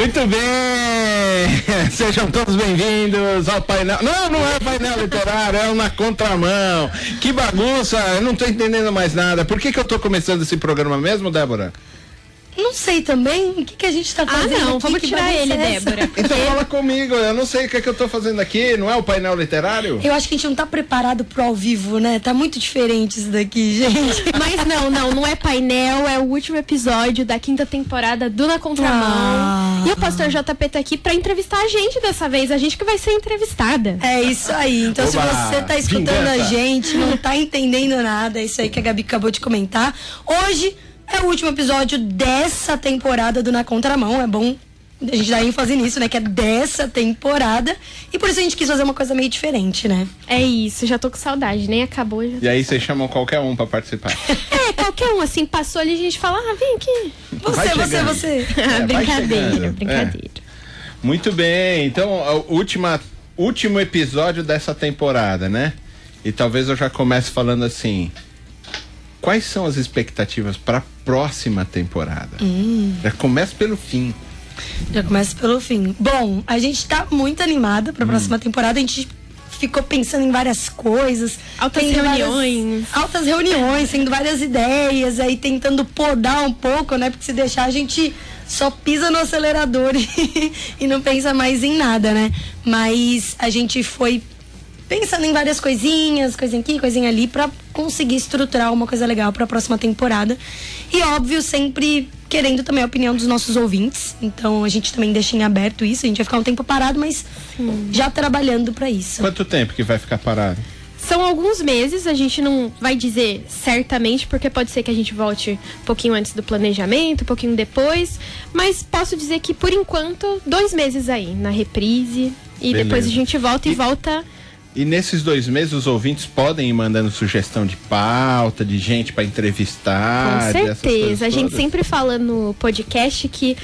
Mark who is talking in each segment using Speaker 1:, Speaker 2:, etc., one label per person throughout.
Speaker 1: Muito bem! Sejam todos bem-vindos ao painel. Não, não é painel literário, é na contramão. Que bagunça! Eu não tô entendendo mais nada. Por que, que eu tô começando esse programa mesmo, Débora?
Speaker 2: Não sei também. O que, que a gente tá
Speaker 3: Ah,
Speaker 2: fazendo?
Speaker 3: não,
Speaker 2: aqui?
Speaker 3: vamos tirar ele,
Speaker 2: é essa?
Speaker 3: Débora.
Speaker 1: Então fala comigo, eu não sei o que, é que eu tô fazendo aqui. Não é o painel literário?
Speaker 2: Eu acho que a gente não tá preparado pro ao vivo, né? Tá muito diferente isso daqui, gente.
Speaker 3: Mas não, não, não é painel, é o último episódio da quinta temporada do Na Contramão.
Speaker 2: Ah.
Speaker 3: E o pastor JP tá aqui pra entrevistar a gente dessa vez, a gente que vai ser entrevistada.
Speaker 2: É isso aí. Então, se
Speaker 1: Oba!
Speaker 2: você tá escutando a
Speaker 1: Vingança!
Speaker 2: gente, não tá entendendo nada, é isso aí que a Gabi acabou de comentar. Hoje é o último episódio dessa temporada do Na Contramão. É bom a gente dar ênfase nisso, né? Que é dessa temporada. E por isso a gente quis fazer uma coisa meio diferente, né?
Speaker 3: É isso, já tô com saudade, nem acabou. Já...
Speaker 1: E aí vocês chamam qualquer um pra participar.
Speaker 3: É, qualquer um assim, passou ali, a gente fala, ah, vem aqui.
Speaker 2: Você, você, você.
Speaker 1: É,
Speaker 3: brincadeira,
Speaker 1: chegando.
Speaker 3: brincadeira.
Speaker 1: Muito bem, então, o última, último episódio dessa temporada, né? E talvez eu já comece falando assim. Quais são as expectativas para a próxima temporada? Já começa pelo fim.
Speaker 2: Já começa pelo fim. Bom, a gente tá muito animada pra próxima temporada. A gente ficou pensando em várias coisas.
Speaker 3: Altas
Speaker 2: tendo várias-
Speaker 3: reuniões.
Speaker 2: altas reuniões, tendo várias ideias, aí tentando podar um pouco, né? Porque se deixar a gente só pisa no acelerador e, e não pensa mais em nada, né? Mas a gente foi pensando em várias coisinhas, coisinha aqui, coisinha ali, pra conseguir estruturar uma coisa legal pra próxima temporada. E óbvio, sempre querendo também a opinião dos nossos ouvintes. Então a gente também deixa em aberto isso. A gente vai ficar um tempo parado, mas já trabalhando pra isso.
Speaker 1: Quanto tempo que vai ficar parado?
Speaker 3: São alguns meses, a gente não vai dizer certamente, porque pode ser que a gente volte um pouquinho antes do planejamento, um pouquinho depois. Mas posso dizer que, por enquanto, dois meses aí, na reprise. E
Speaker 1: Beleza.
Speaker 3: depois a gente volta e,
Speaker 1: E-
Speaker 3: volta.
Speaker 1: E nesses dois meses os ouvintes podem ir mandando sugestão de pauta, de gente para entrevistar.
Speaker 3: Com certeza. A gente sempre fala no podcast que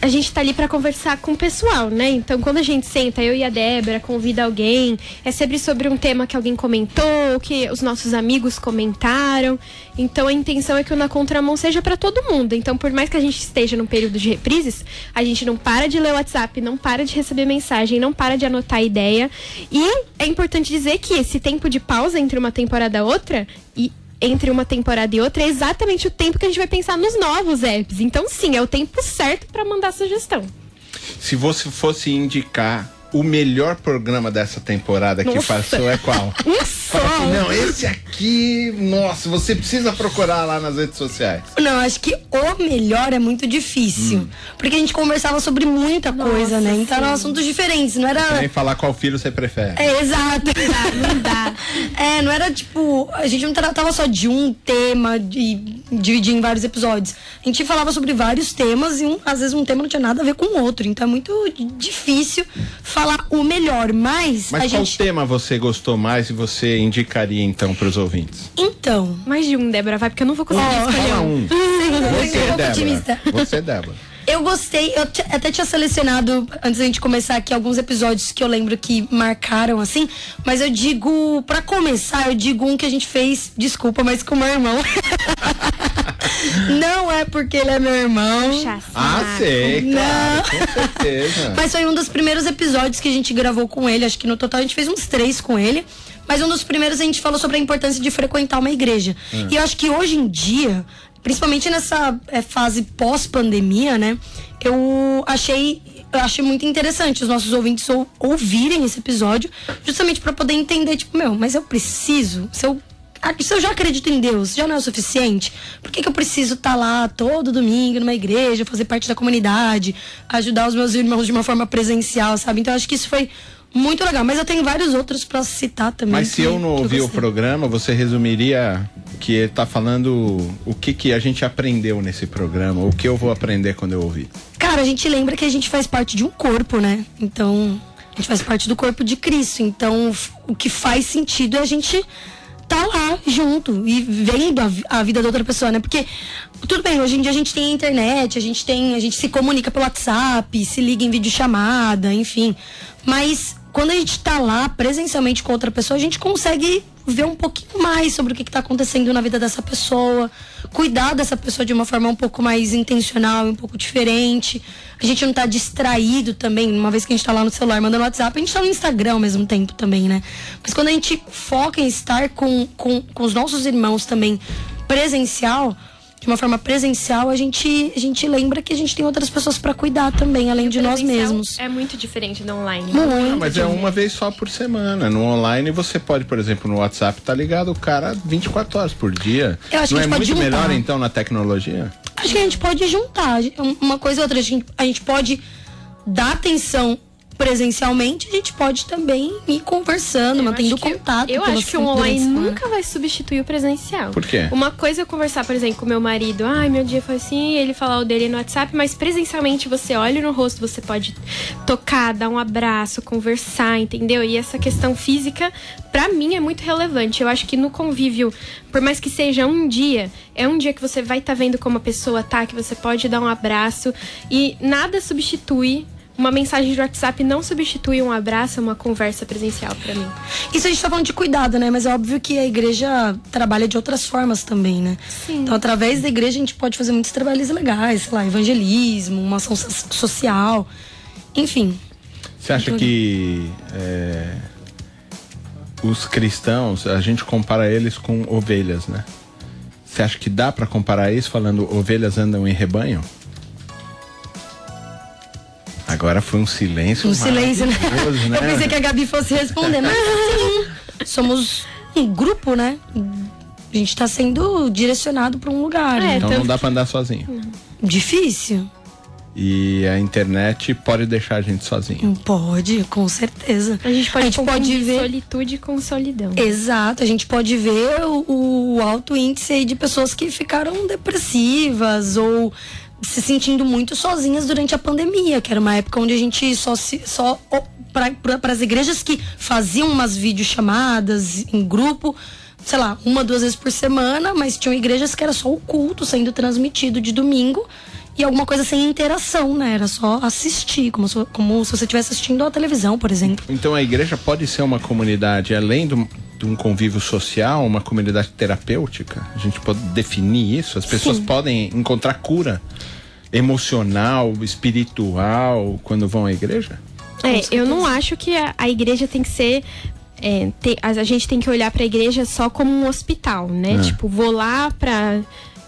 Speaker 3: a gente tá ali pra conversar com o pessoal, né? Então, quando a gente senta, eu e a Débora, convida alguém, é sempre sobre um tema que alguém comentou, que os nossos amigos comentaram. Então, a intenção é que o Na Contramão seja pra todo mundo. Então, por mais que a gente esteja num período de reprises, a gente não para de ler o WhatsApp, não para de receber mensagem, não para de anotar ideia. E é importante dizer que esse tempo de pausa entre uma temporada e outra e entre uma temporada e outra é exatamente o tempo que a gente vai pensar nos novos apps. Então, sim, é o tempo certo pra mandar sugestão.
Speaker 1: Se você fosse indicar o melhor programa dessa temporada que
Speaker 3: Nossa.
Speaker 1: passou, é qual?
Speaker 3: Um só!
Speaker 1: Assim, não, esse aqui, nossa, você precisa procurar lá nas redes sociais.
Speaker 2: Não, acho que o melhor é muito difícil. Porque a gente conversava sobre muita coisa, né? Então eram assuntos diferentes, não era.
Speaker 1: Nem falar qual filho você prefere.
Speaker 2: É, exato.
Speaker 3: Não dá.
Speaker 2: É, não era tipo. A gente não tratava só de um tema e dividir em vários episódios. A gente falava sobre vários temas e um, às vezes um tema não tinha nada a ver com o outro. Então é muito difícil falar o melhor. Mas,
Speaker 1: Mas
Speaker 2: a
Speaker 1: qual
Speaker 2: gente.
Speaker 1: tema você gostou mais e você indicaria então para os ouvintes?
Speaker 2: Então.
Speaker 3: Mais de um, Débora, vai, porque eu não vou conseguir
Speaker 2: Ó,
Speaker 3: escolher um.
Speaker 2: eu
Speaker 1: Você,
Speaker 2: pouco otimista.
Speaker 1: Débora. Você, Débora.
Speaker 2: Eu gostei, eu até tinha selecionado, antes da gente começar aqui, alguns episódios que eu lembro que marcaram, assim. Mas eu digo, pra começar, eu digo um que a gente fez, desculpa, mas com o meu irmão. Não é porque ele é meu irmão.
Speaker 3: Puxa
Speaker 1: Ah, sei,
Speaker 2: Não.
Speaker 1: claro, com certeza.
Speaker 2: Mas foi um dos primeiros episódios que a gente gravou com ele. Acho que no total a gente fez uns três com ele. Mas um dos primeiros a gente falou sobre a importância de frequentar uma igreja. E eu acho que hoje em dia, principalmente nessa é, fase pós-pandemia, né? Eu achei. Eu achei muito interessante os nossos ouvintes ou- ouvirem esse episódio, justamente para poder entender, tipo, meu, mas eu preciso, se eu ah, se eu já acredito em Deus, já não é o suficiente? Por que, que eu preciso estar lá todo domingo numa igreja, fazer parte da comunidade, ajudar os meus irmãos de uma forma presencial, sabe? Então eu acho que isso foi muito legal. Mas eu tenho vários outros pra citar também.
Speaker 1: Mas se eu não
Speaker 2: que
Speaker 1: ouvi o programa, você resumiria que ele tá falando o que, que a gente aprendeu nesse programa, o que eu vou aprender quando eu ouvir.
Speaker 2: Cara, a gente lembra que a gente faz parte de um corpo, né? Então, a gente faz parte do corpo de Cristo. Então, o que faz sentido é a gente tá lá junto e vendo a, a vida da outra pessoa, né? Porque tudo bem, hoje em dia a gente tem a internet, a gente tem, a gente se comunica pelo WhatsApp, se liga em videochamada, enfim. Mas quando a gente tá lá presencialmente com outra pessoa, a gente consegue ver um pouquinho mais sobre o que, está acontecendo na vida dessa pessoa, cuidar dessa pessoa de uma forma um pouco mais intencional, um pouco diferente. A gente não tá distraído também, uma vez que a gente tá lá no celular mandando WhatsApp, a gente tá no Instagram ao mesmo tempo também, né? Mas quando a gente foca em estar com, com, com os nossos irmãos também presencial, de uma forma presencial, a gente, a gente lembra que a gente tem outras pessoas para cuidar também, além de nós mesmos.
Speaker 3: É muito diferente do online.
Speaker 1: Muito não, mas é uma vez só por semana. No online você pode, por exemplo, no WhatsApp tá ligado o cara 24 horas por dia. Eu acho não que a gente é pode muito juntar. melhor então na tecnologia?
Speaker 2: Acho que a gente pode juntar. Uma coisa ou outra, a gente, a gente pode dar atenção presencialmente, a gente pode também ir conversando, eu mantendo contato.
Speaker 3: Eu acho que o online nunca vai substituir o presencial.
Speaker 1: Por quê?
Speaker 3: Uma coisa é conversar, por exemplo, com meu marido. Ai, meu dia foi assim, ele falar o dele no WhatsApp, mas presencialmente você olha no rosto, você pode tocar, dar um abraço, conversar, entendeu? E essa questão física, para mim, é muito relevante. Eu acho que no convívio, por mais que seja um dia, é um dia que você vai estar tá vendo como a pessoa tá, que você pode dar um abraço e nada substitui uma mensagem de WhatsApp não substitui um abraço, uma conversa presencial para mim.
Speaker 2: Isso a gente tá falando de cuidado, né? Mas é óbvio que a igreja trabalha de outras formas também, né? Sim. Então, através da igreja, a gente pode fazer muitos trabalhos legais, sei lá, evangelismo, uma ação social, enfim.
Speaker 1: Você acha que é, os cristãos, a gente compara eles com ovelhas, né? Você acha que dá para comparar isso falando ovelhas andam em rebanho? Agora foi um silêncio.
Speaker 2: Um silêncio, né? né? Eu pensei que a Gabi fosse responder, mas sim, somos um grupo, né? A gente está sendo direcionado para um lugar. É,
Speaker 1: né? Então não dá para andar sozinho.
Speaker 2: Difícil.
Speaker 1: E a internet pode deixar a gente sozinho.
Speaker 2: Pode, com certeza.
Speaker 3: A gente pode, a gente pode ver solitude com solidão.
Speaker 2: Exato, a gente pode ver o, o alto índice de pessoas que ficaram depressivas ou se sentindo muito sozinhas durante a pandemia, que era uma época onde a gente só se só para as igrejas que faziam umas videochamadas em grupo, sei lá, uma duas vezes por semana, mas tinham igrejas que era só o culto sendo transmitido de domingo e alguma coisa sem interação, né? Era só assistir, como se, como se você estivesse assistindo a televisão, por exemplo.
Speaker 1: Então a igreja pode ser uma comunidade além do, de um convívio social, uma comunidade terapêutica? A gente pode definir isso? As pessoas Sim. podem encontrar cura emocional, espiritual quando vão à igreja?
Speaker 3: É, eu não acho que a, a igreja tem que ser é, a, gente tem que olhar para a igreja só como um hospital, né? É. Tipo, vou lá para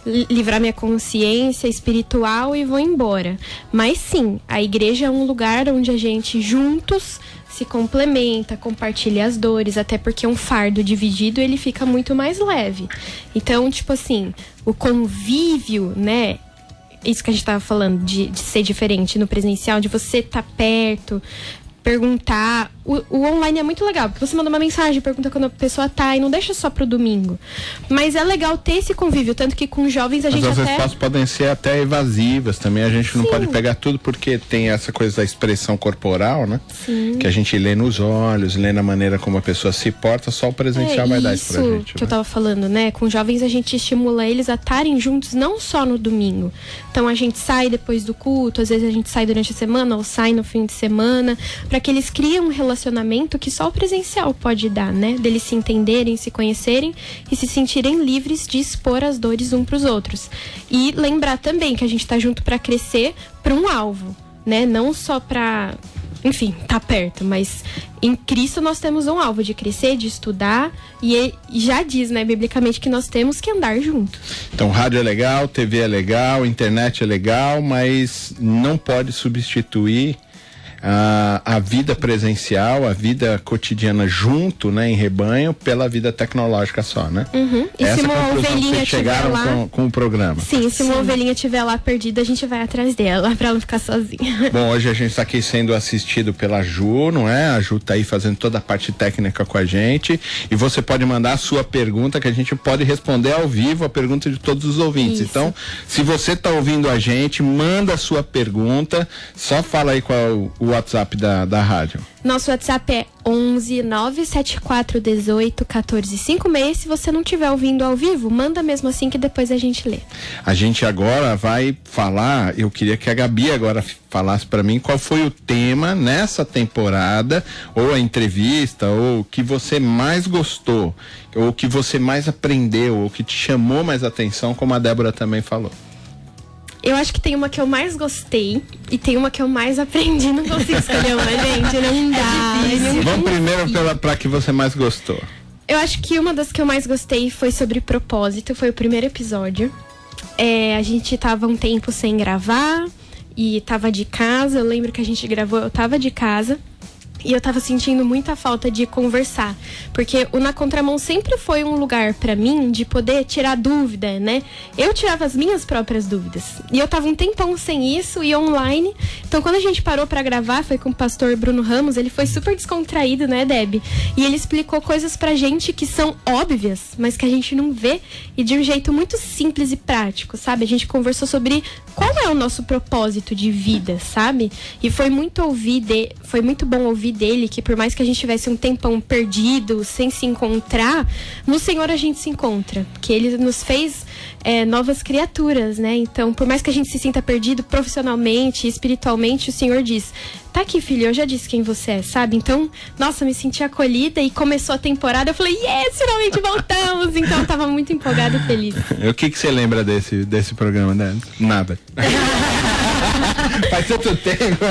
Speaker 3: livrar minha consciência espiritual e vou embora. Mas sim, a igreja é um lugar onde a gente juntos se complementa, compartilha as dores, até porque um fardo dividido ele fica muito mais leve. Então, tipo assim, o convívio, né, isso que a gente estava falando, de, de, ser diferente no presencial, de você estar tá perto, perguntar. O, o, online é muito legal, porque você manda uma mensagem, pergunta quando a pessoa tá e não deixa só pro domingo. Mas é legal ter esse convívio, tanto que com jovens a gente
Speaker 1: Mas
Speaker 3: as
Speaker 1: respostas podem ser até evasivas também, a gente não Sim. pode pegar tudo porque tem essa coisa da expressão corporal, né? Sim. Que a gente lê nos olhos, lê na maneira como a pessoa se porta, só o presencial é, vai dar isso pra gente.
Speaker 3: que né? eu tava falando, né? Com jovens a gente estimula eles a estarem juntos não só no domingo. Então a gente sai depois do culto, às vezes a gente sai durante a semana ou sai no fim de semana para que eles criem um relacionamento que só o presencial pode dar, né? Deles se entenderem, se conhecerem e se sentirem livres de expor as dores um para os outros. E lembrar também que a gente está junto para crescer para um alvo, né? Não só para enfim, tá perto, mas em Cristo nós temos um alvo de crescer, de estudar, e já diz, né, biblicamente, que nós temos que andar juntos.
Speaker 1: Então, rádio é legal, TV é legal, internet é legal, mas não pode substituir a, a vida presencial, a vida cotidiana junto, né, em rebanho, pela vida tecnológica só, né?
Speaker 3: Uhum. E Essa
Speaker 1: se
Speaker 3: uma ovelhinha
Speaker 1: chegaram
Speaker 3: lá...
Speaker 1: com, com, o programa.
Speaker 3: Sim, se Sim. uma ovelhinha estiver lá perdida, a gente vai atrás dela para ela não ficar sozinha.
Speaker 1: Bom, hoje a gente está aqui sendo assistido pela Ju, não é? A Ju tá aí fazendo toda a parte técnica com a gente e você pode mandar a sua pergunta que a gente pode responder ao vivo a pergunta de todos os ouvintes. Isso. Então, se você está ouvindo a gente, manda a sua pergunta, só fala aí qual é o WhatsApp da, da, rádio?
Speaker 3: Nosso WhatsApp é 11 974 18 14 56. Se você não estiver ouvindo ao vivo, manda mesmo assim que depois a gente lê.
Speaker 1: A gente agora vai falar. Eu queria que a Gabi agora falasse para mim qual foi o tema nessa temporada, ou a entrevista, ou o que você mais gostou, ou o que você mais aprendeu, ou que te chamou mais atenção, como a Débora também falou.
Speaker 3: Eu acho que tem uma que eu mais gostei e tem uma que eu mais aprendi. Não consigo escolher uma, gente. Não dá.
Speaker 1: É Vamos primeiro pela pra que você mais gostou.
Speaker 3: Eu acho que uma das que eu mais gostei foi sobre propósito. Foi o primeiro episódio. É, a gente tava um tempo sem gravar e tava de casa. Eu lembro que a gente gravou, eu tava de casa. E eu tava sentindo muita falta de conversar. Porque o Na Contramão sempre foi um lugar para mim de poder tirar dúvida, né? Eu tirava as minhas próprias dúvidas. E eu tava um tempão sem isso e online. Então quando a gente parou para gravar, foi com o pastor Bruno Ramos, ele foi super descontraído, né, Deb? E ele explicou coisas pra gente que são óbvias, mas que a gente não vê. E de um jeito muito simples e prático, sabe? A gente conversou sobre qual é o nosso propósito de vida, sabe? E foi muito ouvir de, foi muito bom ouvir dele que por mais que a gente tivesse um tempão perdido, sem se encontrar, no Senhor a gente se encontra, que ele nos fez é, novas criaturas, né? Então, por mais que a gente se sinta perdido profissionalmente, espiritualmente, o Senhor diz: tá aqui, filho, eu já disse quem você é, sabe? Então, nossa, me senti acolhida e começou a temporada, eu falei, yes, finalmente voltamos! Então, eu tava muito empolgada e feliz.
Speaker 1: O que, que você lembra desse, desse programa, né? Nada. faz tanto tempo.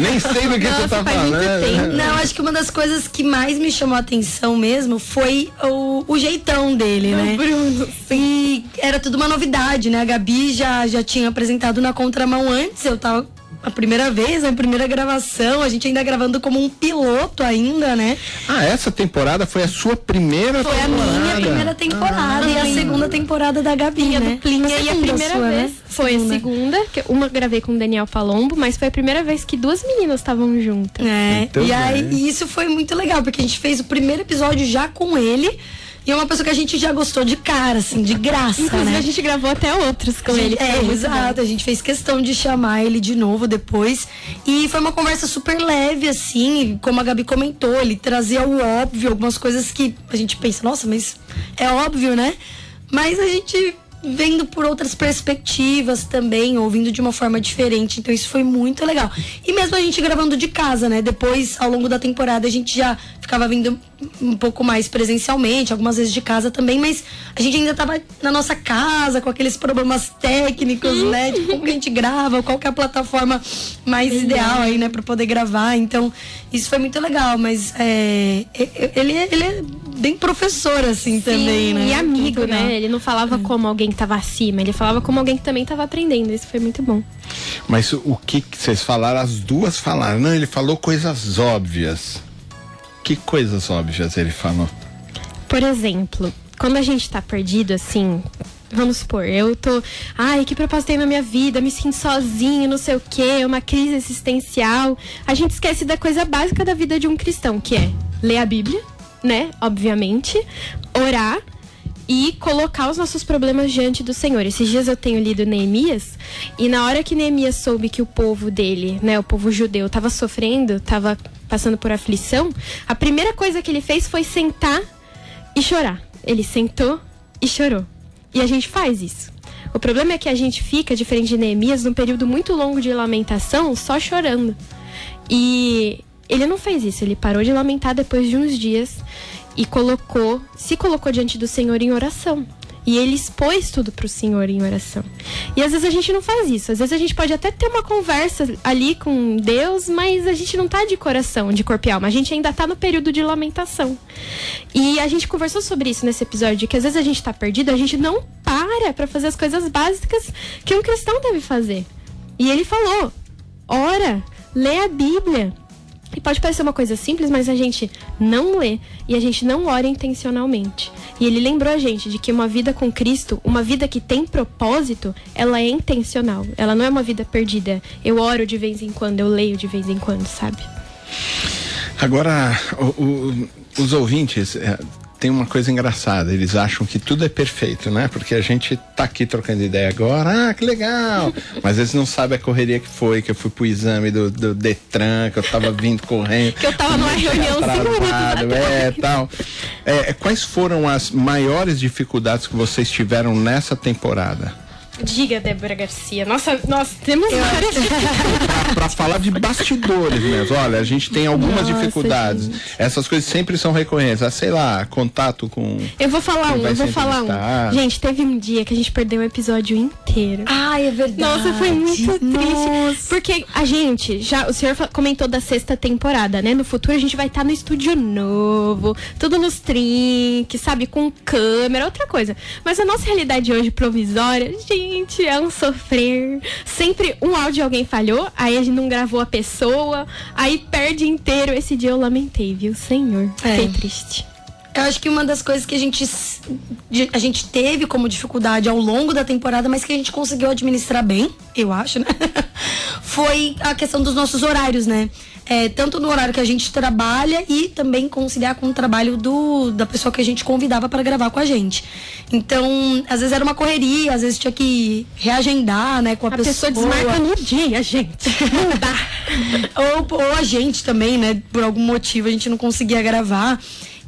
Speaker 1: Nem sei do que Nossa, você tá falando.
Speaker 2: Não, acho que uma das coisas que mais me chamou a atenção mesmo foi o, o jeitão dele, né? Bruno. E era tudo uma novidade, né? A Gabi já, já tinha apresentado na contramão antes, eu tava a primeira vez, a primeira gravação, a gente ainda gravando como um piloto ainda, né?
Speaker 1: Ah, essa temporada foi a sua primeira
Speaker 2: foi
Speaker 1: temporada?
Speaker 2: Foi a minha primeira temporada ah, e a segunda temporada da Gabi, minha né?
Speaker 3: Duplinha, e a primeira sua, vez né? foi segunda. a segunda, que uma gravei com o Daniel Palombo, mas foi a primeira vez que duas meninas estavam juntas.
Speaker 2: É, então, e aí é. isso foi muito legal, porque a gente fez o primeiro episódio já com ele, e é uma pessoa que a gente já gostou de cara, assim, de graça.
Speaker 3: Inclusive,
Speaker 2: né?
Speaker 3: a gente gravou até outros com ele.
Speaker 2: É, exato. A gente fez questão de chamar ele de novo depois. E foi uma conversa super leve, assim, como a Gabi comentou, ele trazia o óbvio, algumas coisas que a gente pensa, nossa, mas é óbvio, né? Mas a gente vendo por outras perspectivas também, ouvindo de uma forma diferente. Então isso foi muito legal. E mesmo a gente gravando de casa, né? Depois, ao longo da temporada, a gente já ficava vindo um pouco mais presencialmente, algumas vezes de casa também, mas a gente ainda tava na nossa casa com aqueles problemas técnicos, né? De como que a gente grava, qual que é a plataforma mais ideal aí, né, para poder gravar. Então, isso foi muito legal, mas é, ele, ele é bem professor, assim, Sim, também, né?
Speaker 3: E amigo, né? Ele não falava é. como alguém que tava acima, ele falava como alguém que também tava aprendendo. Isso foi muito bom.
Speaker 1: Mas o que vocês falaram, as duas falaram. Não, ele falou coisas óbvias. Que coisas óbvias ele falou?
Speaker 3: Por exemplo, quando a gente tá perdido, assim, vamos supor, eu tô, ai, que propósito tem na minha vida, me sinto sozinho, não sei o quê, uma crise existencial. A gente esquece da coisa básica da vida de um cristão, que é ler a Bíblia, né? Obviamente, orar e colocar os nossos problemas diante do Senhor. Esses dias eu tenho lido Neemias e na hora que Neemias soube que o povo dele, né, o povo judeu, estava sofrendo, estava passando por aflição, a primeira coisa que ele fez foi sentar e chorar. Ele sentou e chorou. E a gente faz isso. O problema é que a gente fica, diferente de Neemias, num período muito longo de lamentação, só chorando. E ele não fez isso, ele parou de lamentar depois de uns dias e colocou, se colocou diante do Senhor em oração. E ele expôs tudo para o Senhor em oração. E às vezes a gente não faz isso. Às vezes a gente pode até ter uma conversa ali com Deus, mas a gente não tá de coração, de corpo e alma. A gente ainda tá no período de lamentação. E a gente conversou sobre isso nesse episódio, que às vezes a gente tá perdido, a gente não para para fazer as coisas básicas que um cristão deve fazer. E ele falou: ora, lê a Bíblia, e pode parecer uma coisa simples, mas a gente não lê e a gente não ora intencionalmente. E ele lembrou a gente de que uma vida com Cristo, uma vida que tem propósito, ela é intencional. Ela não é uma vida perdida. Eu oro de vez em quando, eu leio de vez em quando, sabe?
Speaker 1: Agora, o, o, os ouvintes, é, tem uma coisa engraçada, eles acham que tudo é perfeito, né? Porque a gente tá aqui trocando ideia agora, ah, que legal! Mas eles não sabem a correria que foi, que eu fui pro exame do, do Detran, que eu tava vindo correndo.
Speaker 3: que eu tava numa reunião
Speaker 1: atrasado, é, tal. É, quais foram as maiores dificuldades que vocês tiveram nessa temporada?
Speaker 3: Diga, Débora Garcia. Nossa, nós temos várias
Speaker 1: pra, pra falar de bastidores mesmo. Olha, a gente tem algumas
Speaker 3: Nossa,
Speaker 1: dificuldades.
Speaker 3: gente.
Speaker 1: Essas coisas sempre são recorrentes. Ah, sei lá, contato com.
Speaker 3: Eu vou falar um, eu vou falar um. Gente, teve um dia que a gente perdeu o episódio inteiro.
Speaker 2: Ai, é verdade.
Speaker 3: Nossa, foi muito triste.
Speaker 2: Nossa.
Speaker 3: Porque a gente, já, o senhor comentou da sexta temporada, né? No futuro a gente vai estar no estúdio novo, tudo nos trinques, sabe? Com câmera, outra coisa. Mas a nossa realidade hoje provisória, gente, é um sofrer. Sempre um áudio de alguém falhou, aí a gente não gravou a pessoa, aí perde inteiro. Esse dia eu lamentei, viu? Senhor,
Speaker 2: É.
Speaker 3: fiquei triste.
Speaker 2: Eu acho que uma das coisas que a gente, a gente teve como dificuldade ao longo da temporada, mas que a gente conseguiu administrar bem, eu acho, né? Foi a questão dos nossos horários, né? É, tanto no horário que a gente trabalha e também conciliar com o trabalho do, da pessoa que a gente convidava para gravar com a gente. Então, às vezes era uma correria, às vezes tinha que reagendar, né, com a,
Speaker 3: A pessoa desmarca no dia, gente. Não dá.
Speaker 2: ou, ou a gente também, né? Por algum motivo a gente não conseguia gravar.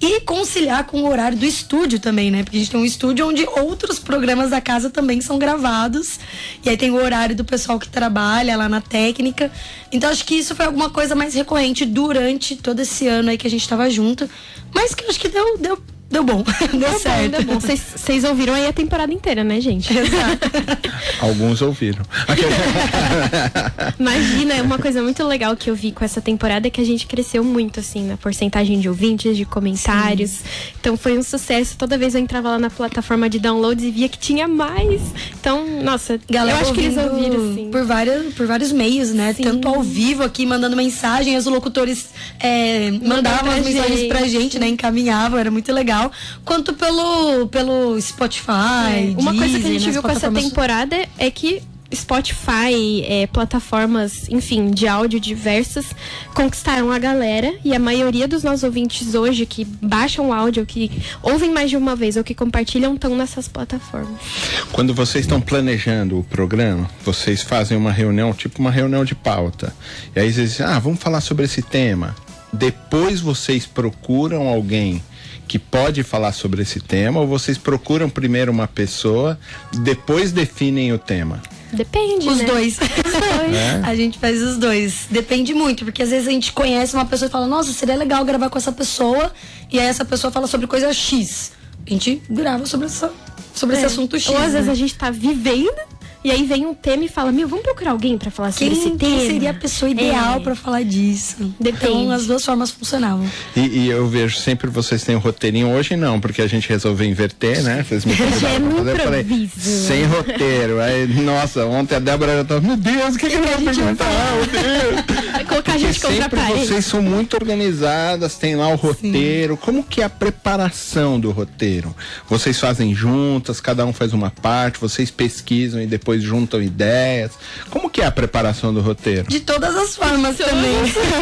Speaker 2: E conciliar com o horário do estúdio também, né? Porque a gente tem um estúdio onde outros programas da casa também são gravados. E aí tem o horário do pessoal que trabalha lá na técnica. Então acho que isso foi alguma coisa mais recorrente durante todo esse ano aí que a gente tava junto. Mas que acho que deu, deu, deu bom. deu
Speaker 3: Deu bom,
Speaker 2: certo.
Speaker 3: deu bom. Vocês- ouviram aí a temporada inteira, né, gente?
Speaker 1: Alguns ouviram.
Speaker 3: Imagina, uma coisa muito legal que eu vi com essa temporada é que a gente cresceu muito, assim, na porcentagem de ouvintes, de comentários. Então foi um sucesso. Toda vez eu entrava lá na plataforma de downloads e via que tinha mais. Então, nossa,
Speaker 2: Galera
Speaker 3: eu acho que eles ouviram, sim.
Speaker 2: por, várias, por vários meios, né?
Speaker 3: Sim.
Speaker 2: Tanto ao vivo aqui, mandando mensagem, os locutores é, mandavam as mensagens
Speaker 3: gente.
Speaker 2: pra gente, né? Encaminhavam, era muito legal. Quanto pelo, pelo Spotify.
Speaker 3: É, Uma coisa que a gente
Speaker 2: né,
Speaker 3: viu com essa temporada é que Spotify, é, plataformas, enfim, de áudio diversas, conquistaram a galera e a maioria dos nossos ouvintes hoje que baixam o áudio, que ouvem mais de uma vez ou que compartilham, estão nessas plataformas.
Speaker 1: Quando vocês estão planejando o programa, vocês fazem uma reunião, tipo uma reunião de pauta. E aí vocês dizem, ah, vamos falar sobre esse tema. Depois vocês procuram alguém que pode falar sobre esse tema, ou vocês procuram primeiro uma pessoa, depois definem o tema.
Speaker 3: Depende,
Speaker 2: Os
Speaker 3: né?
Speaker 2: dois.
Speaker 1: É?
Speaker 2: A gente faz os dois. Depende muito, porque às vezes a gente conhece uma pessoa e fala, nossa, seria legal gravar com essa pessoa. E aí essa pessoa fala sobre coisa X. A gente grava sobre, essa, sobre esse
Speaker 3: É.
Speaker 2: assunto X.
Speaker 3: Ou às vezes
Speaker 2: né?
Speaker 3: a gente tá vivendo e aí vem um tema e fala, meu, vamos procurar alguém pra falar sobre
Speaker 2: Quem,
Speaker 3: esse tema.
Speaker 2: quem seria a pessoa ideal
Speaker 3: É.
Speaker 2: pra falar disso?
Speaker 3: Depende.
Speaker 2: Então as duas formas funcionavam.
Speaker 1: E, e eu vejo sempre vocês têm um roteirinho. Hoje não, porque a gente resolveu inverter, né? Vocês me convidaram
Speaker 3: é no
Speaker 1: fazer, eu falei, sem roteiro. Aí, nossa, ontem a Débora já tava, meu Deus, o que, que, eu vou perguntar? Meu Deus.
Speaker 3: Vai colocar a gente
Speaker 1: Porque
Speaker 3: contra a
Speaker 1: sempre
Speaker 3: parede.
Speaker 1: vocês são muito organizadas, tem lá o roteiro. Como que é a preparação do roteiro? Vocês fazem juntas, cada um faz uma parte, vocês pesquisam e depois juntam ideias. Como que é a preparação do roteiro?
Speaker 2: De todas as formas também.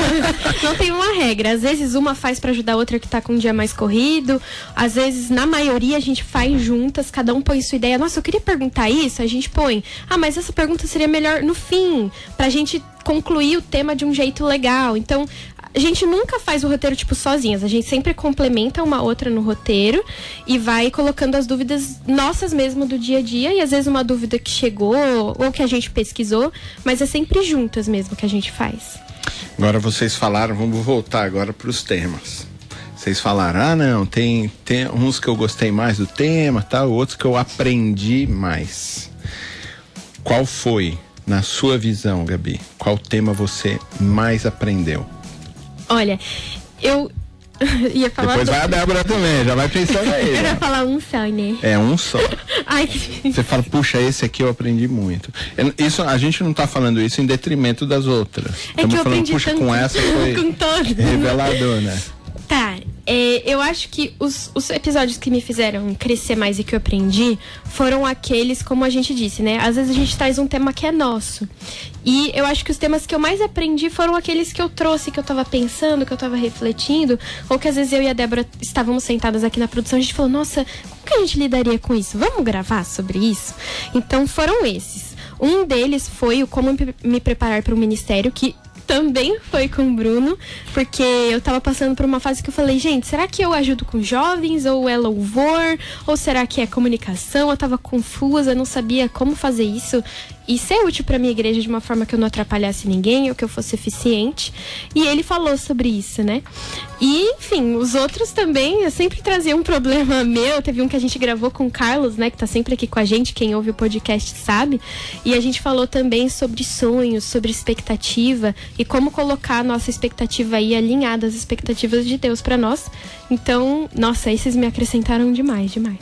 Speaker 3: Não tem uma regra. Às vezes uma faz pra ajudar a outra que tá com um dia mais corrido. Às vezes, na maioria, a gente faz juntas, cada um põe sua ideia. Nossa, eu queria perguntar isso, a gente põe. Ah, mas essa pergunta seria melhor no fim, pra gente concluir o tema de um jeito legal. Então, a gente nunca faz o roteiro tipo sozinhas. A gente sempre complementa uma outra no roteiro e vai colocando as dúvidas nossas mesmo do dia a dia e às vezes uma dúvida que chegou ou que a gente pesquisou, mas é sempre juntas mesmo que a gente faz.
Speaker 1: Agora vocês falaram, vamos voltar agora para os temas. Vocês falaram, ah não, tem, tem uns que eu gostei mais do tema, tal, outros que eu aprendi mais. Qual foi, na sua visão, Gabi, qual tema você mais aprendeu?
Speaker 3: Olha, eu ia falar.
Speaker 1: Depois
Speaker 3: do-
Speaker 1: vai a Débora também, já vai pensando aí.
Speaker 3: Eu ia
Speaker 1: né?
Speaker 3: falar um só, né?
Speaker 1: É um só.
Speaker 3: Ai, que...
Speaker 1: Você fala, puxa, esse aqui eu aprendi muito. Eu- Isso, a gente não tá falando isso em detrimento das outras.
Speaker 3: É que eu
Speaker 1: falando,
Speaker 3: aprendi
Speaker 1: puxa,
Speaker 3: tanto
Speaker 1: com essa foi
Speaker 3: com todas.
Speaker 1: revelador, né?
Speaker 3: É, eu acho que os, os episódios que me fizeram crescer mais e que eu aprendi foram aqueles, como a gente disse, né? Às vezes a gente traz um tema que é nosso. E eu acho que os temas que eu mais aprendi foram aqueles que eu trouxe, que eu tava pensando, que eu tava refletindo, ou que às vezes eu e a Débora estávamos sentadas aqui na produção, a gente falou, nossa, como que a gente lidaria com isso? Vamos gravar sobre isso? Então foram esses. Um deles foi o como me preparar para o ministério, que também foi com o Bruno, porque eu tava passando por uma fase que eu falei, gente, será que eu ajudo com jovens ou é louvor? Ou será que é comunicação? Eu tava confusa, não sabia como fazer isso e ser útil para minha igreja de uma forma que eu não atrapalhasse ninguém ou que eu fosse eficiente. E ele falou sobre isso, né? E, enfim, os outros também, eu sempre trazia um problema meu. Teve um que a gente gravou com o Carlos, né, que tá sempre aqui com a gente, quem ouve o podcast sabe. E a gente falou também sobre sonhos, sobre expectativa e como colocar a nossa expectativa aí alinhada às expectativas de Deus para nós. Então, nossa, esses me acrescentaram demais, demais.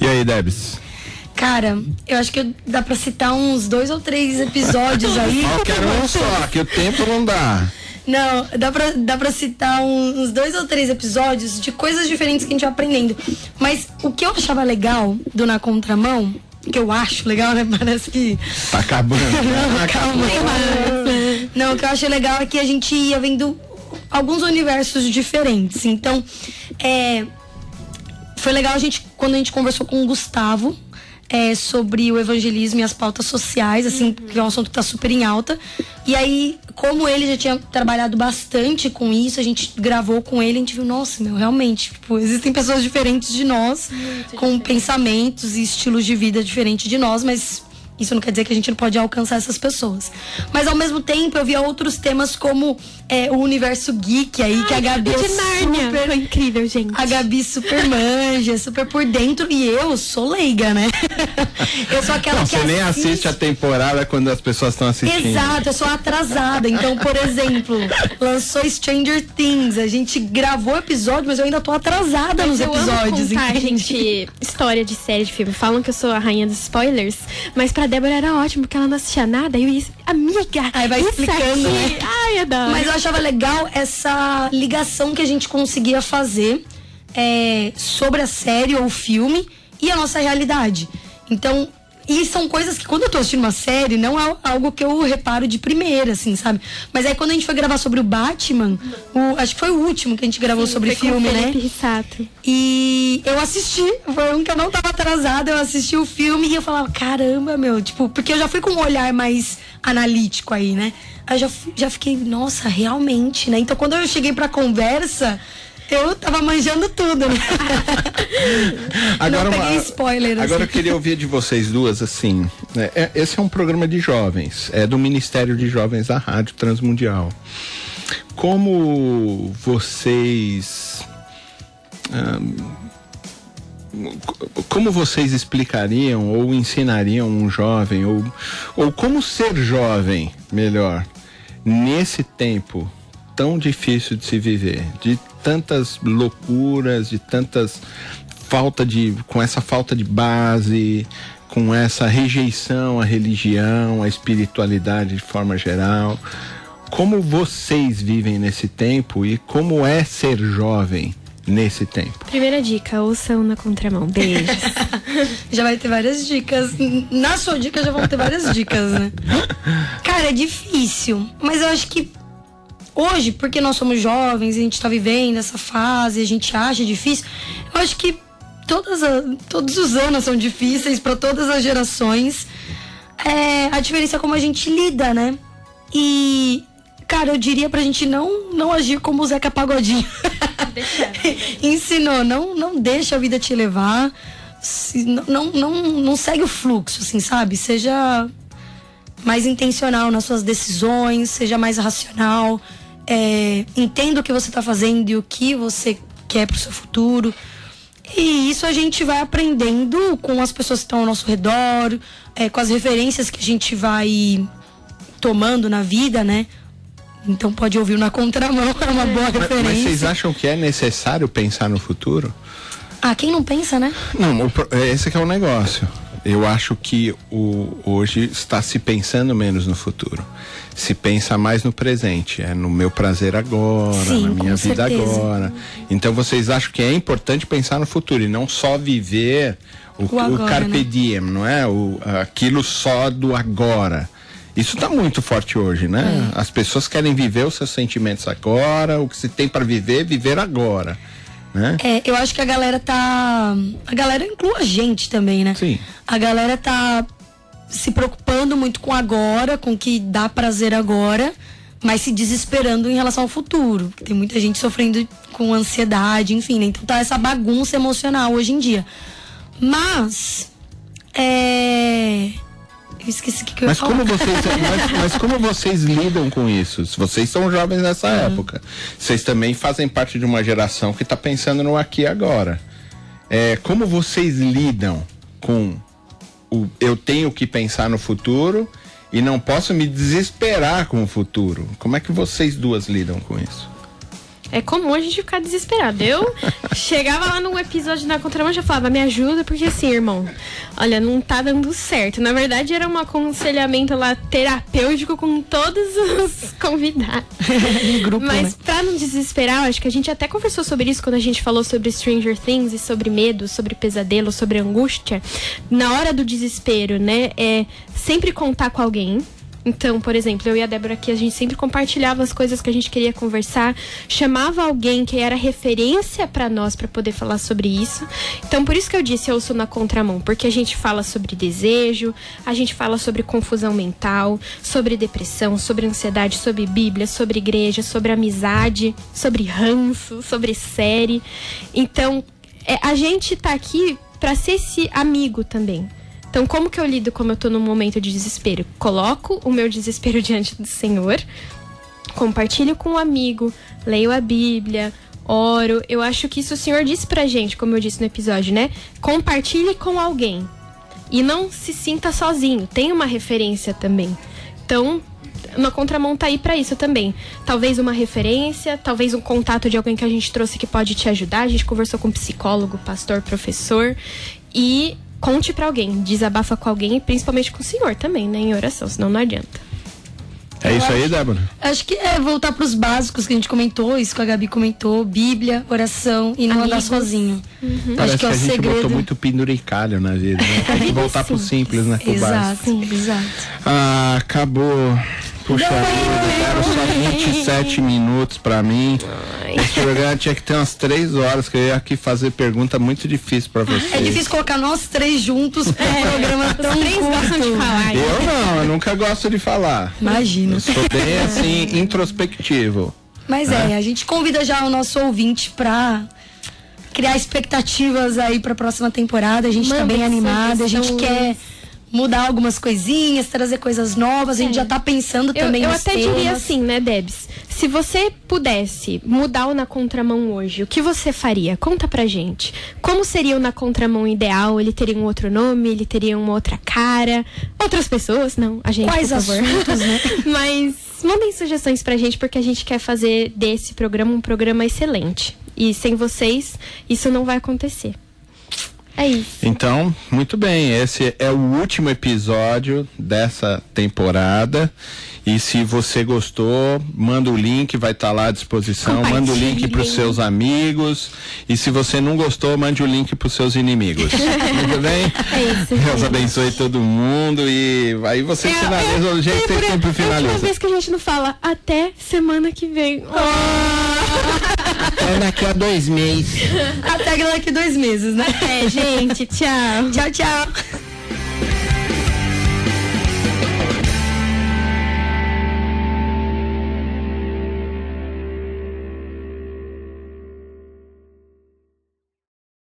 Speaker 1: E aí, Debs?
Speaker 2: Cara, eu acho que dá pra citar uns dois ou três episódios aí.
Speaker 1: Eu quero um só, que o tempo não dá.
Speaker 2: Não, dá pra, dá pra citar uns dois ou três episódios de coisas diferentes que a gente vai aprendendo. Mas o que eu achava legal do Na Contramão, que eu acho legal, né? Parece que.
Speaker 1: Tá acabando.
Speaker 2: não,
Speaker 1: tá
Speaker 2: calma.
Speaker 1: acabando.
Speaker 2: Não, o que eu acho legal é que a gente ia vendo alguns universos diferentes. Então, é. Foi legal a gente, quando a gente conversou com o Gustavo, é, sobre o evangelismo e as pautas sociais, assim, uhum. que é um assunto que está super em alta. E aí, como ele já tinha trabalhado bastante com isso, a gente gravou com ele, a gente viu, nossa, meu, realmente, tipo, existem pessoas diferentes de nós, Muito com diferente. pensamentos e estilos de vida diferentes de nós, mas isso não quer dizer que a gente não pode alcançar essas pessoas. Mas ao mesmo tempo eu via outros temas como é, o universo geek aí, Ai, que a Gabi é super.
Speaker 3: Foi incrível, gente.
Speaker 2: A Gabi super manja, super por dentro. E eu sou leiga, né?
Speaker 1: eu sou aquela não, que. Você assiste... nem assiste a temporada quando as pessoas estão assistindo.
Speaker 2: Exato, eu sou atrasada. Então, por exemplo, lançou Stranger Things. A gente gravou episódio, mas eu ainda tô atrasada mas nos eu episódios.
Speaker 3: Amo contar, gente, história de série de filme. Falam que eu sou a rainha dos spoilers, mas pra Débora era ótimo, porque ela não assistia nada. E eu ia, amiga,
Speaker 2: aí vai explicando, aqui.
Speaker 3: né? Ai, adoro.
Speaker 2: Mas eu achava legal essa ligação que a gente conseguia fazer é, sobre a série ou o filme e a nossa realidade. Então, e são coisas que quando eu tô assistindo uma série, não é algo que eu reparo de primeira, assim, sabe? Mas aí quando a gente foi gravar sobre o Batman, o, acho que foi o último que a gente gravou Sim, sobre filme, né?
Speaker 3: Rissato.
Speaker 2: E eu assisti, foi um que eu não tava atrasada, eu assisti o filme e eu falava, caramba, meu, tipo, porque eu já fui com um olhar mais analítico aí, né? Aí já, já fiquei, nossa, realmente, né? Então quando eu cheguei pra conversa, eu tava manjando tudo, né?
Speaker 1: agora,
Speaker 2: Não peguei spoiler.
Speaker 1: Agora assim. eu queria ouvir de vocês duas, assim. Né? É, esse é um programa de jovens, é do Ministério de Jovens da Rádio Transmundial. Como vocês. como vocês explicariam ou ensinariam um jovem, ou, ou como ser jovem, melhor, nesse tempo tão difícil de se viver, de tantas loucuras, de tantas falta de com essa falta de base, com essa rejeição à religião, à espiritualidade de forma geral. Como vocês vivem nesse tempo e como é ser jovem nesse tempo?
Speaker 3: Primeira dica, ouçam na contramão. Beijos.
Speaker 2: já vai ter várias dicas. Na sua dica já vão ter várias dicas, né? Cara, é difícil. Mas eu acho que hoje, porque nós somos jovens, a gente está vivendo essa fase, a gente acha difícil, eu acho que todas a, todos os anos são difíceis para todas as gerações. É, a diferença é como a gente lida, né? E, cara, eu diria pra gente não, não agir como o Zeca Pagodinho. Ensinou, não, não deixa a vida te levar. Se, não, não, não, segue o fluxo, assim, sabe? Seja mais intencional nas suas decisões, seja mais racional é, entenda o que você está fazendo e o que você quer para o seu futuro. E isso a gente vai aprendendo com as pessoas que estão ao nosso redor, é, com as referências que a gente vai tomando na vida, né? Então pode ouvir na contramão, é uma boa mas, referência.
Speaker 1: Mas vocês acham que é necessário pensar no futuro?
Speaker 2: Ah, quem não pensa, né?
Speaker 1: Não, esse é o negócio. Eu acho que o, hoje está se pensando menos no futuro. Se pensa mais no presente, é no meu prazer agora,
Speaker 2: Sim,
Speaker 1: na minha vida
Speaker 2: certeza.
Speaker 1: agora. Então vocês acham que é importante pensar no futuro e não só viver o,
Speaker 2: O agora,
Speaker 1: o carpe
Speaker 2: né?
Speaker 1: diem, não é? O, aquilo só do agora. Isso está muito forte hoje, né?
Speaker 2: É.
Speaker 1: As pessoas querem viver os seus sentimentos agora, o que se tem para viver, viver agora, né?
Speaker 2: É, eu acho que a galera tá. A galera inclui a gente também, né?
Speaker 1: Sim.
Speaker 2: A galera tá se preocupando muito com agora, com o que dá prazer agora, mas se desesperando em relação ao futuro. Tem muita gente sofrendo com ansiedade, enfim, né? Então tá essa bagunça emocional hoje em dia. Mas. É. Esqueci o que, que eu ia
Speaker 1: Mas
Speaker 2: falar.
Speaker 1: como vocês, mas, mas como vocês lidam com isso? Vocês são jovens nessa
Speaker 2: Uhum.
Speaker 1: época. Vocês também fazem parte de uma geração que está pensando no aqui e agora. É, como vocês lidam com o eu tenho que pensar no futuro e não posso me desesperar com o futuro? Como é que vocês duas lidam com isso?
Speaker 3: É comum a gente ficar desesperado. Eu chegava lá num episódio da Contramão e já falava, me ajuda, porque assim, irmão, olha, não tá dando certo. Na verdade, era um aconselhamento lá terapêutico com todos os convidados.
Speaker 2: Em grupo,
Speaker 3: Mas
Speaker 2: né?
Speaker 3: pra não desesperar, acho que a gente até conversou sobre isso quando a gente falou sobre Stranger Things e sobre medo, sobre pesadelo, sobre angústia. Na hora do desespero, né? É sempre contar com alguém. Então, por exemplo, eu e a Débora aqui, a gente sempre compartilhava as coisas que a gente queria conversar, chamava alguém que era referência pra nós pra poder falar sobre isso. Então, por isso que eu disse eu sou na contramão, porque a gente fala sobre desejo, a gente fala sobre confusão mental, sobre depressão, sobre ansiedade, sobre Bíblia, sobre igreja, sobre amizade, sobre ranço, sobre série. Então, é, a gente tá aqui pra ser esse amigo também. Então, como que eu lido como eu tô num momento de desespero? Coloco o meu desespero diante do Senhor, compartilho com um amigo, leio a Bíblia, oro. Eu acho que isso o Senhor disse pra gente, como eu disse no episódio, né? Compartilhe com alguém. E não se sinta sozinho. Tem uma referência também. Então, na contramão tá aí pra isso também. Talvez uma referência, talvez um contato de alguém que a gente trouxe que pode te ajudar. A gente conversou com psicólogo, pastor, professor. E conte pra alguém, desabafa com alguém e principalmente com o Senhor também, né? Em oração, senão não adianta.
Speaker 1: É isso aí, Débora?
Speaker 2: Acho que é voltar pros básicos que a gente comentou, isso que a Gabi comentou, Bíblia, oração e não andar
Speaker 3: Amigos.
Speaker 2: sozinho.
Speaker 1: Parece
Speaker 2: Acho que é
Speaker 1: a
Speaker 2: o
Speaker 1: gente
Speaker 2: segredo.
Speaker 1: botou muito penduricalho na vida, né? Tem que voltar pro simples, né? Pro básico.
Speaker 2: Exato, exato.
Speaker 1: Ah, acabou. Puxa vida, deram só 27 minutos pra mim. Esse programa tinha que ter umas 3 horas, que eu ia aqui fazer pergunta muito difícil pra vocês.
Speaker 2: É difícil colocar nós três juntos pra um programa tão
Speaker 3: Três gostam de
Speaker 2: curto.
Speaker 3: falar. hein?
Speaker 1: Eu não, eu nunca gosto de falar.
Speaker 2: Imagina.
Speaker 1: Eu sou bem assim, introspectivo.
Speaker 2: Mas é, a gente convida já o nosso ouvinte pra criar expectativas aí pra próxima temporada. A gente tá
Speaker 3: Manda
Speaker 2: bem animada, a gente quer mudar algumas coisinhas, trazer coisas novas. A gente
Speaker 3: É.
Speaker 2: já tá pensando
Speaker 3: Eu,
Speaker 2: também
Speaker 3: eu até
Speaker 2: temas.
Speaker 3: diria assim, né, Debs? Se você pudesse mudar o na contramão hoje, o que você faria? Conta pra gente. Como seria o na contramão ideal? Ele teria um outro nome? Ele teria uma outra cara? Outras pessoas? Não, a gente,
Speaker 2: Quais
Speaker 3: por favor.
Speaker 2: assuntos, né?
Speaker 3: Mas mandem sugestões pra gente, porque a gente quer fazer desse programa um programa excelente. E sem vocês, isso não vai acontecer. É isso.
Speaker 1: Então, muito bem, esse é o último episódio dessa temporada. E se você gostou, manda o link, vai estar lá à disposição. Manda o link para os seus amigos. E se você não gostou, mande o link para os seus inimigos. Tudo bem?
Speaker 3: É isso,
Speaker 1: Deus
Speaker 3: gente.
Speaker 1: abençoe todo mundo. E aí você finaliza do jeito que você sempre
Speaker 3: É a última
Speaker 1: finaliza.
Speaker 3: vez que a gente não fala até semana que vem.
Speaker 1: É daqui a dois meses.
Speaker 2: Até daqui dois meses, né?
Speaker 3: É, gente, tchau.
Speaker 2: Tchau, tchau.